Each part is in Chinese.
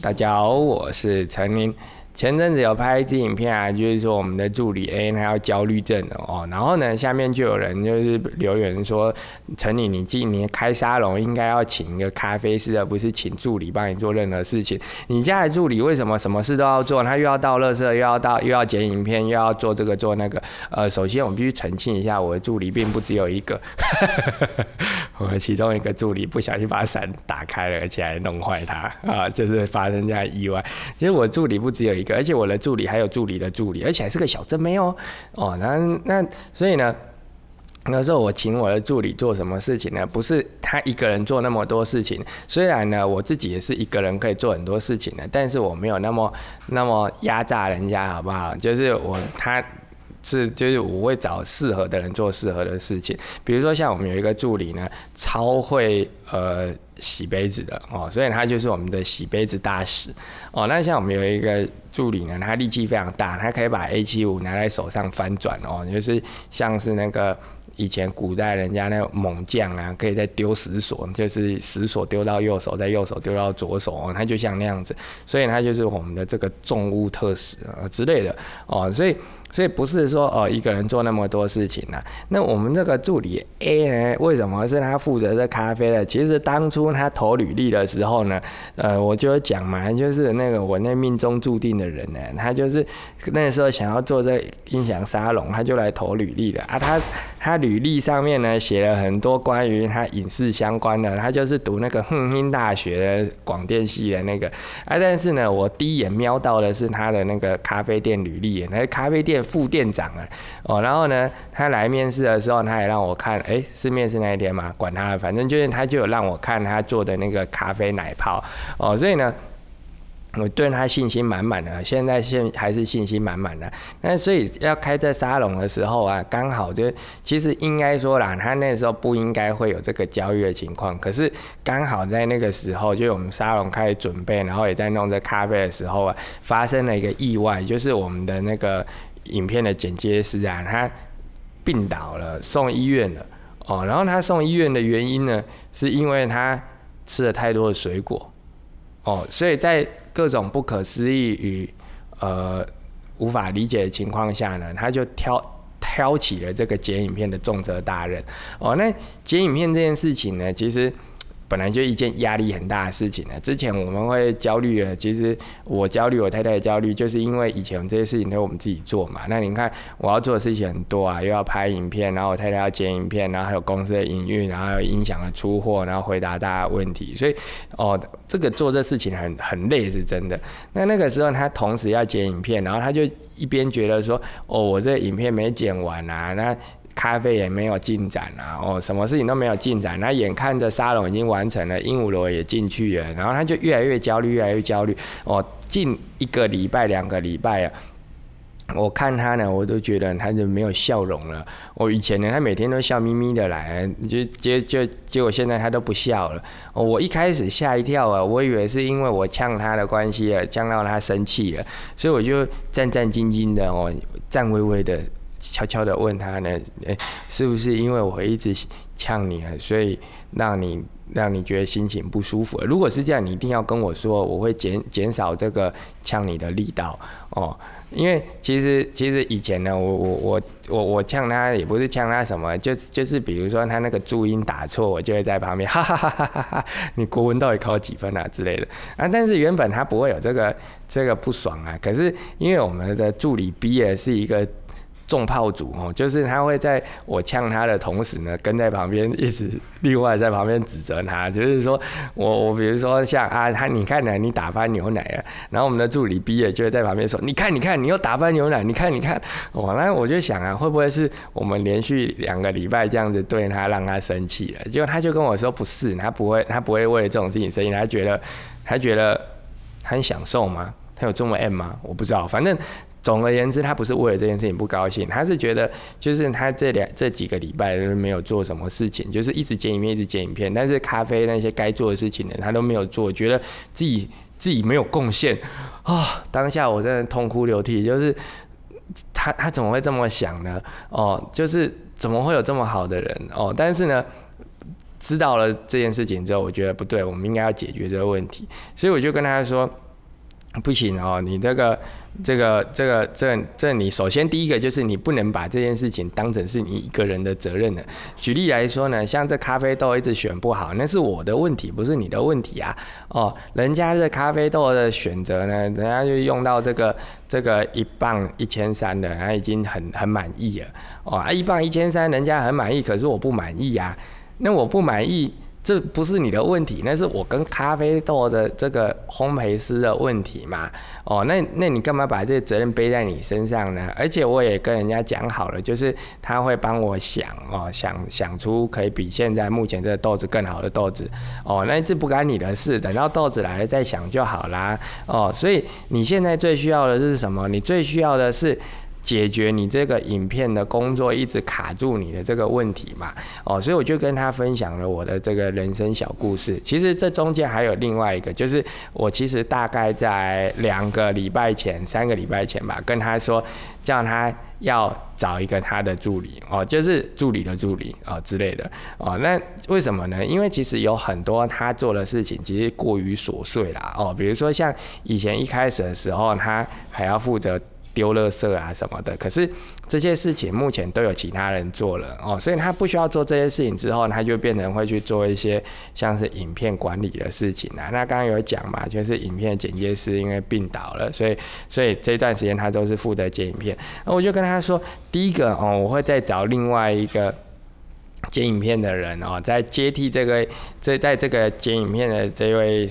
大家好，我是陈林。前阵子有拍一支影片啊，就是说我们的助理 A 他要焦虑症的哦，然后呢，下面就有人就是留言说，陈理你今年开沙龙应该要请一个咖啡师，而不是请助理帮你做任何事情。你家的助理为什么什么事都要做？他又要倒垃圾，又要倒，又要剪影片，又要做这个做那个。呃，首先我们必须澄清一下，我的助理并不只有一个，我的其中一个助理不小心把伞打开了，而且还弄坏它 啊，就是发生这样意外。其实我助理不只有一个。而且我的助理还有助理的助理，而且还是个小正妹哦哦，那那所以呢，那时候我请我的助理做什么事情呢？不是他一个人做那么多事情，虽然呢我自己也是一个人可以做很多事情的，但是我没有那么那么压榨人家，好不好？就是我他是就是我会找适合的人做适合的事情，比如说像我们有一个助理呢，超会呃。洗杯子的哦，所以他就是我们的洗杯子大使哦。那像我们有一个助理呢，他力气非常大，他可以把 A 七五拿在手上翻转哦，就是像是那个以前古代人家那个猛将啊，可以再丢石锁，就是石锁丢到右手，在右手丢到左手哦，他就像那样子，所以他就是我们的这个重物特使啊之类的哦，所以。所以不是说哦一个人做那么多事情呢？那我们这个助理 A 呢，为什么是他负责这咖啡的？其实当初他投履历的时候呢，呃，我就讲嘛，就是那个我那命中注定的人呢，他就是那时候想要做这音响沙龙，他就来投履历的啊。他他履历上面呢写了很多关于他影视相关的，他就是读那个哼哼大学广电系的那个啊。但是呢，我第一眼瞄到的是他的那个咖啡店履历，那咖啡店。副店长啊，哦，然后呢，他来面试的时候，他也让我看，哎，是面试那一天嘛，管他，反正就是他就有让我看他做的那个咖啡奶泡，哦，所以呢。我对他信心满满的，现在现还是信心满满的。那所以要开这沙龙的时候啊，刚好就其实应该说啦，他那时候不应该会有这个交易的情况。可是刚好在那个时候，就我们沙龙开始准备，然后也在弄这咖啡的时候啊，发生了一个意外，就是我们的那个影片的剪接师啊，他病倒了，送医院了。哦，然后他送医院的原因呢，是因为他吃了太多的水果。哦，所以在各种不可思议与呃无法理解的情况下呢，他就挑挑起了这个剪影片的重责大任。哦，那剪影片这件事情呢，其实。本来就一件压力很大的事情呢。之前我们会焦虑的，其实我焦虑，我太太焦虑，就是因为以前这些事情都是我们自己做嘛。那你看，我要做的事情很多啊，又要拍影片，然后我太太要剪影片，然后还有公司的营运，然后还有音响的出货，然后回答大家问题。所以，哦，这个做这事情很很累，是真的。那那个时候他同时要剪影片，然后他就一边觉得说，哦，我这影片没剪完啊，那。咖啡也没有进展啊，哦，什么事情都没有进展。那眼看着沙龙已经完成了，鹦鹉螺也进去了，然后他就越来越焦虑，越来越焦虑。哦，近一个礼拜、两个礼拜啊，我看他呢，我都觉得他就没有笑容了。我以前呢，他每天都笑眯眯的来，就结就结果现在他都不笑了。我一开始吓一跳啊，我以为是因为我呛他的关系啊，呛到他生气了，所以我就战战兢兢的哦，颤巍巍的。悄悄的问他呢，诶，是不是因为我一直呛你，所以让你让你觉得心情不舒服？如果是这样，你一定要跟我说，我会减减少这个呛你的力道哦。因为其实其实以前呢，我我我我我呛他也不是呛他什么，就就是比如说他那个注音打错，我就会在旁边 哈哈哈哈哈哈，你国文到底考几分啊之类的啊。但是原本他不会有这个这个不爽啊，可是因为我们的助理 B 也是一个。重炮组哦，就是他会在我呛他的同时呢，跟在旁边一直另外在旁边指责他，就是说我我比如说像啊他你看呢，你打翻牛奶啊，然后我们的助理毕业就会在旁边说，你看你看你又打翻牛奶，你看你看，我，那我就想啊，会不会是我们连续两个礼拜这样子对他让他生气了？结果他就跟我说不是，他不会他不会为了这种事情生气，他觉得他觉得很享受吗？他有这么 M 吗？我不知道，反正。总而言之，他不是为了这件事情不高兴，他是觉得就是他这两这几个礼拜都没有做什么事情，就是一直剪影片，一直剪影片，但是咖啡那些该做的事情呢，他都没有做，觉得自己自己没有贡献啊！当下我真的痛哭流涕，就是他他怎么会这么想呢？哦，就是怎么会有这么好的人哦？但是呢，知道了这件事情之后，我觉得不对，我们应该要解决这个问题，所以我就跟他说。不行哦，你这个、这个、这个、这、这，你首先第一个就是你不能把这件事情当成是你一个人的责任的。举例来说呢，像这咖啡豆一直选不好，那是我的问题，不是你的问题啊。哦，人家这咖啡豆的选择呢，人家就用到这个这个一磅一千三的，人家已经很很满意了。哦，啊，一磅一千三，人家很满意，可是我不满意呀。那我不满意。这不是你的问题，那是我跟咖啡豆的这个烘焙师的问题嘛？哦，那那你干嘛把这责任背在你身上呢？而且我也跟人家讲好了，就是他会帮我想哦，想想出可以比现在目前这个豆子更好的豆子哦，那这不干你的事，等到豆子来了再想就好啦。哦，所以你现在最需要的是什么？你最需要的是。解决你这个影片的工作一直卡住你的这个问题嘛？哦，所以我就跟他分享了我的这个人生小故事。其实这中间还有另外一个，就是我其实大概在两个礼拜前、三个礼拜前吧，跟他说叫他要找一个他的助理哦，就是助理的助理啊之类的哦。那为什么呢？因为其实有很多他做的事情其实过于琐碎啦哦，比如说像以前一开始的时候，他还要负责。丢垃圾啊什么的，可是这些事情目前都有其他人做了哦，所以他不需要做这些事情之后，他就变成会去做一些像是影片管理的事情啊。那刚刚有讲嘛，就是影片剪接师因为病倒了，所以所以这段时间他都是负责剪影片。那我就跟他说，第一个哦，我会再找另外一个剪影片的人哦，在接替这个这在这个剪影片的这位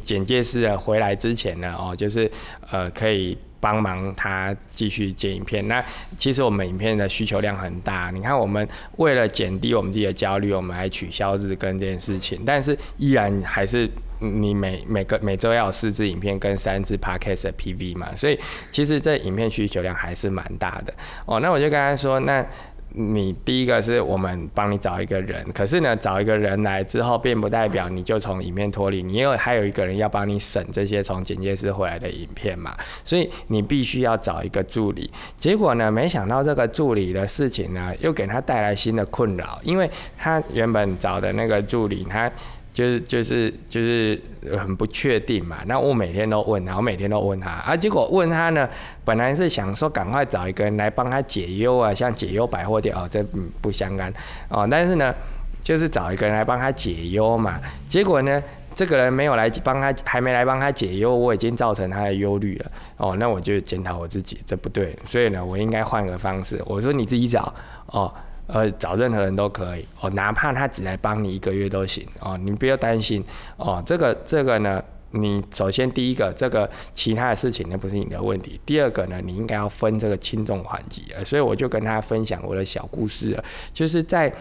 剪接师回来之前呢，哦，就是呃可以。帮忙他继续剪影片。那其实我们影片的需求量很大。你看，我们为了减低我们自己的焦虑，我们还取消日更这件事情。但是依然还是你每每个每周要有四支影片跟三支 podcast 的 PV 嘛。所以其实这影片需求量还是蛮大的。哦，那我就跟他说，那。你第一个是我们帮你找一个人，可是呢，找一个人来之后，并不代表你就从里面脱离，你有还有一个人要帮你审这些从剪接师回来的影片嘛，所以你必须要找一个助理。结果呢，没想到这个助理的事情呢，又给他带来新的困扰，因为他原本找的那个助理，他。就是就是就是很不确定嘛，那我每天都问他，我每天都问他。啊，结果问他呢，本来是想说赶快找一个人来帮他解忧啊，像解忧百货店哦，这不相干。哦，但是呢，就是找一个人来帮他解忧嘛，结果呢，这个人没有来帮他，还没来帮他解忧，我已经造成他的忧虑了。哦，那我就检讨我自己，这不对，所以呢，我应该换个方式，我说你自己找。哦。呃，找任何人都可以哦，哪怕他只来帮你一个月都行哦，你不要担心哦。这个这个呢，你首先第一个，这个其他的事情那不是你的问题。第二个呢，你应该要分这个轻重缓急所以我就跟他分享我的小故事，就是在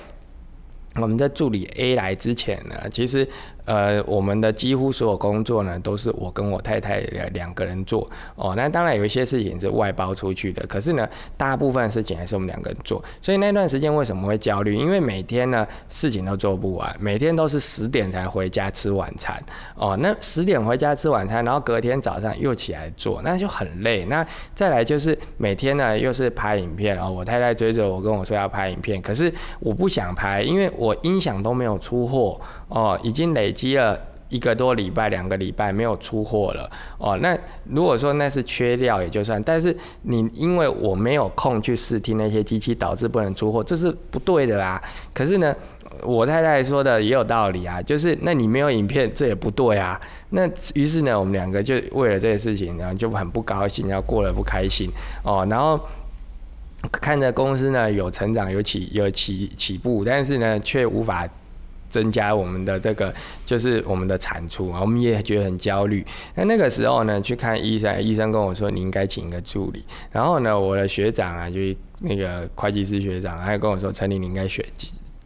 我们在助理 A 来之前呢，其实。呃，我们的几乎所有工作呢，都是我跟我太太两个人做哦。那当然有一些事情是外包出去的，可是呢，大部分事情还是我们两个人做。所以那段时间为什么会焦虑？因为每天呢事情都做不完，每天都是十点才回家吃晚餐哦。那十点回家吃晚餐，然后隔天早上又起来做，那就很累。那再来就是每天呢又是拍影片然哦。我太太追着我跟我说要拍影片，可是我不想拍，因为我音响都没有出货哦，已经累。积了一个多礼拜、两个礼拜没有出货了哦。那如果说那是缺料也就算，但是你因为我没有空去试听那些机器，导致不能出货，这是不对的啦。可是呢，我太太说的也有道理啊，就是那你没有影片，这也不对啊。那于是呢，我们两个就为了这个事情，然后就很不高兴，然后过得不开心哦。然后看着公司呢有成长、有起、有起起步，但是呢却无法。增加我们的这个就是我们的产出啊，我们也觉得很焦虑。那那个时候呢，去看医生，医生跟我说你应该请一个助理。然后呢，我的学长啊，就是那个会计师学长，他跟我说陈林你应该选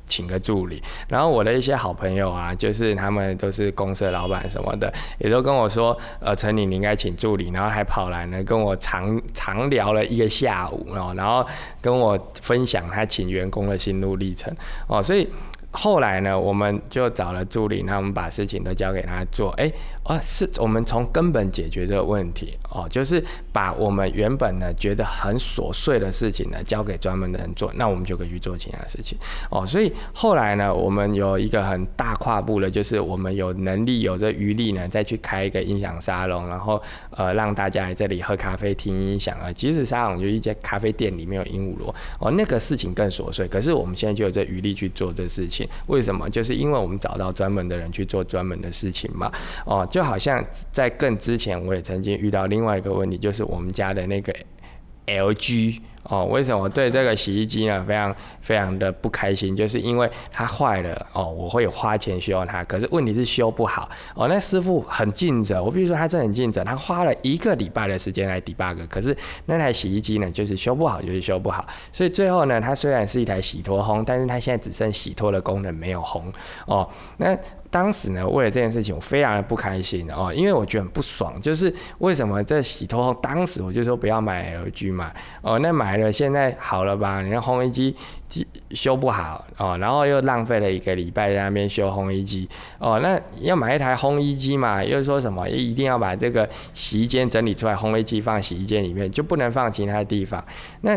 请个助理。然后我的一些好朋友啊，就是他们都是公司的老板什么的，也都跟我说，呃，陈林你应该请助理。然后还跑来呢跟我长长聊了一个下午哦，然后跟我分享他请员工的心路历程哦，所以。后来呢，我们就找了助理，那我们把事情都交给他做。哎，哦，是我们从根本解决这个问题哦，就是把我们原本呢觉得很琐碎的事情呢交给专门的人做，那我们就可以去做其他事情哦。所以后来呢，我们有一个很大跨步的，就是我们有能力有这余力呢，再去开一个音响沙龙，然后呃让大家来这里喝咖啡听音响啊。即使沙龙就一间咖啡店里面有鹦鹉螺哦，那个事情更琐碎，可是我们现在就有这余力去做这事情。为什么？就是因为我们找到专门的人去做专门的事情嘛。哦，就好像在更之前，我也曾经遇到另外一个问题，就是我们家的那个 LG。哦，为什么我对这个洗衣机呢非常非常的不开心？就是因为它坏了哦，我会花钱修它，可是问题是修不好哦。那师傅很尽责，我比如说他真的很尽责，他花了一个礼拜的时间来 debug，可是那台洗衣机呢就是修不好，就是修不好。所以最后呢，它虽然是一台洗脱烘，但是它现在只剩洗脱的功能，没有烘哦。那当时呢，为了这件事情，我非常的不开心哦，因为我觉得很不爽，就是为什么这洗脱后，当时我就说不要买 LG 嘛，哦，那买了现在好了吧？你看烘衣机修不好哦，然后又浪费了一个礼拜在那边修烘衣机哦，那要买一台烘衣机嘛，又说什么一定要把这个洗衣间整理出来，烘衣机放洗衣间里面，就不能放其他地方，那。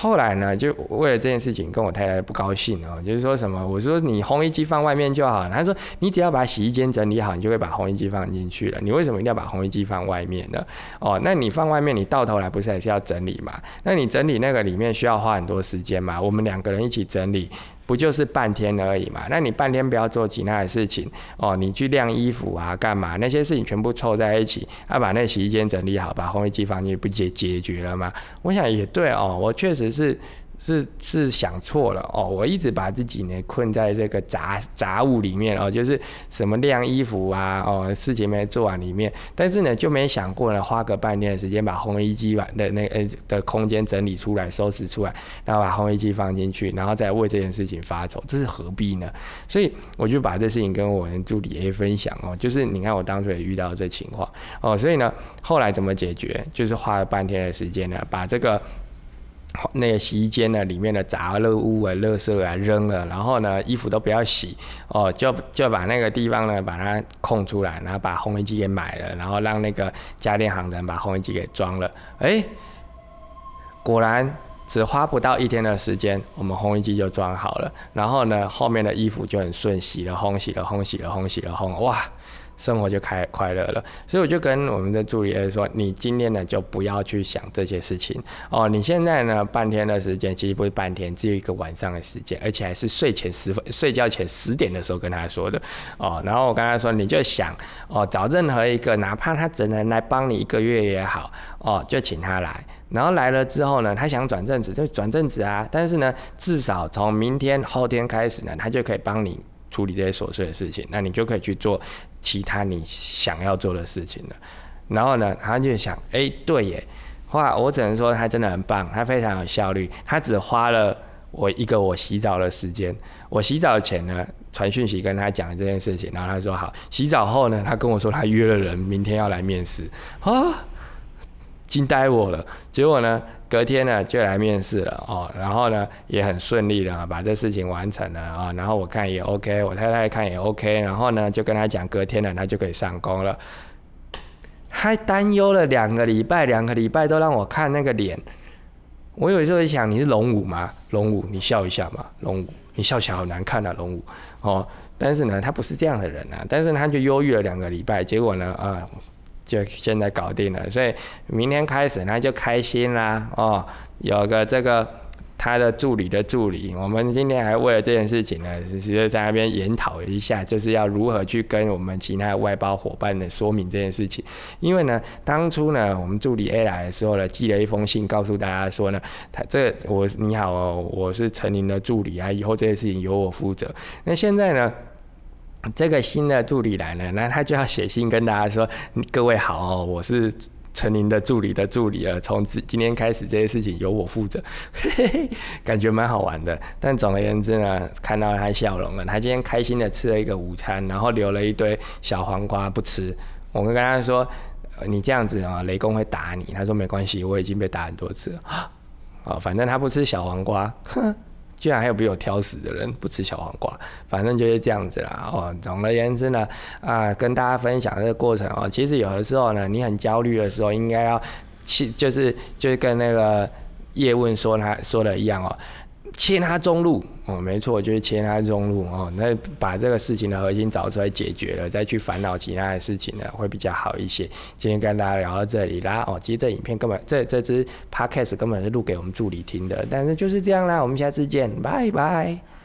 后来呢，就为了这件事情跟我太太不高兴哦，就是说什么，我说你烘衣机放外面就好，他说你只要把洗衣间整理好，你就会把烘衣机放进去了，你为什么一定要把烘衣机放外面呢？哦，那你放外面，你到头来不是还是要整理嘛？那你整理那个里面需要花很多时间嘛？我们两个人一起整理。不就是半天而已嘛？那你半天不要做其他的事情哦，你去晾衣服啊，干嘛？那些事情全部凑在一起，要把那洗衣间整理好，把烘衣机房间，不解解决了吗？我想也对哦，我确实是。是是想错了哦，我一直把自己呢困在这个杂杂物里面哦，就是什么晾衣服啊哦，事情没做完里面，但是呢就没想过呢，花个半天的时间把烘衣机把的那呃的空间整理出来，收拾出来，然后把烘衣机放进去，然后再为这件事情发愁，这是何必呢？所以我就把这事情跟我的助理 A 分享哦，就是你看我当初也遇到这情况哦，所以呢后来怎么解决？就是花了半天的时间呢，把这个。那个洗衣间呢，里面的杂物啊、垃圾啊扔了，然后呢，衣服都不要洗哦，就就把那个地方呢把它空出来，然后把烘衣机给买了，然后让那个家电行人把烘衣机给装了。哎，果然只花不到一天的时间，我们烘衣机就装好了。然后呢，后面的衣服就很顺，洗了烘，洗了烘，洗了烘，洗了烘，哇！生活就开快乐了，所以我就跟我们的助理说：“你今天呢就不要去想这些事情哦。你现在呢半天的时间，其实不是半天，只有一个晚上的时间，而且还是睡前十分、睡觉前十点的时候跟他说的哦。然后我跟他说，你就想哦，找任何一个，哪怕他只能来帮你一个月也好哦，就请他来。然后来了之后呢，他想转正职就转正职啊。但是呢，至少从明天、后天开始呢，他就可以帮你处理这些琐碎的事情，那你就可以去做。”其他你想要做的事情了，然后呢，他就想，哎，对耶，哇，我只能说他真的很棒，他非常有效率，他只花了我一个我洗澡的时间，我洗澡前呢传讯息跟他讲这件事情，然后他说好，洗澡后呢，他跟我说他约了人，明天要来面试，啊，惊呆我了，结果呢？隔天呢就来面试了哦，然后呢也很顺利的把这事情完成了啊，然后我看也 OK，我太太看也 OK，然后呢就跟他讲隔天呢他就可以上工了，还担忧了两个礼拜，两个礼拜都让我看那个脸，我有时候想你是龙武吗？龙武你笑一下嘛，龙武你笑起来好难看啊，龙武哦，但是呢他不是这样的人啊，但是他就忧郁了两个礼拜，结果呢啊。就现在搞定了，所以明天开始他就开心啦哦，有个这个他的助理的助理，我们今天还为了这件事情呢，其实在那边研讨一下，就是要如何去跟我们其他外包伙伴的说明这件事情。因为呢，当初呢，我们助理 A 来的时候呢，寄了一封信告诉大家说呢，他这我你好哦，我是陈林的助理啊，以后这些事情由我负责。那现在呢？这个新的助理来了，那他就要写信跟大家说：“各位好哦，我是陈林的助理的助理啊，从今今天开始这些事情由我负责。”感觉蛮好玩的。但总而言之呢，看到他笑容了，他今天开心的吃了一个午餐，然后留了一堆小黄瓜不吃。我们跟他说：“你这样子啊，雷公会打你。”他说：“没关系，我已经被打很多次了。”啊，反正他不吃小黄瓜，哼。居然还有比我挑食的人不吃小黄瓜，反正就是这样子啦。哦，总而言之呢，啊，跟大家分享这个过程哦，其实有的时候呢，你很焦虑的时候，应该要去，就是就是跟那个叶问说他说的一样哦。切他中路哦，没错，就是切他中路哦。那把这个事情的核心找出来解决了，再去烦恼其他的事情呢，会比较好一些。今天跟大家聊到这里啦哦，其实这影片根本这这支 podcast 根本是录给我们助理听的，但是就是这样啦，我们下次见，拜拜。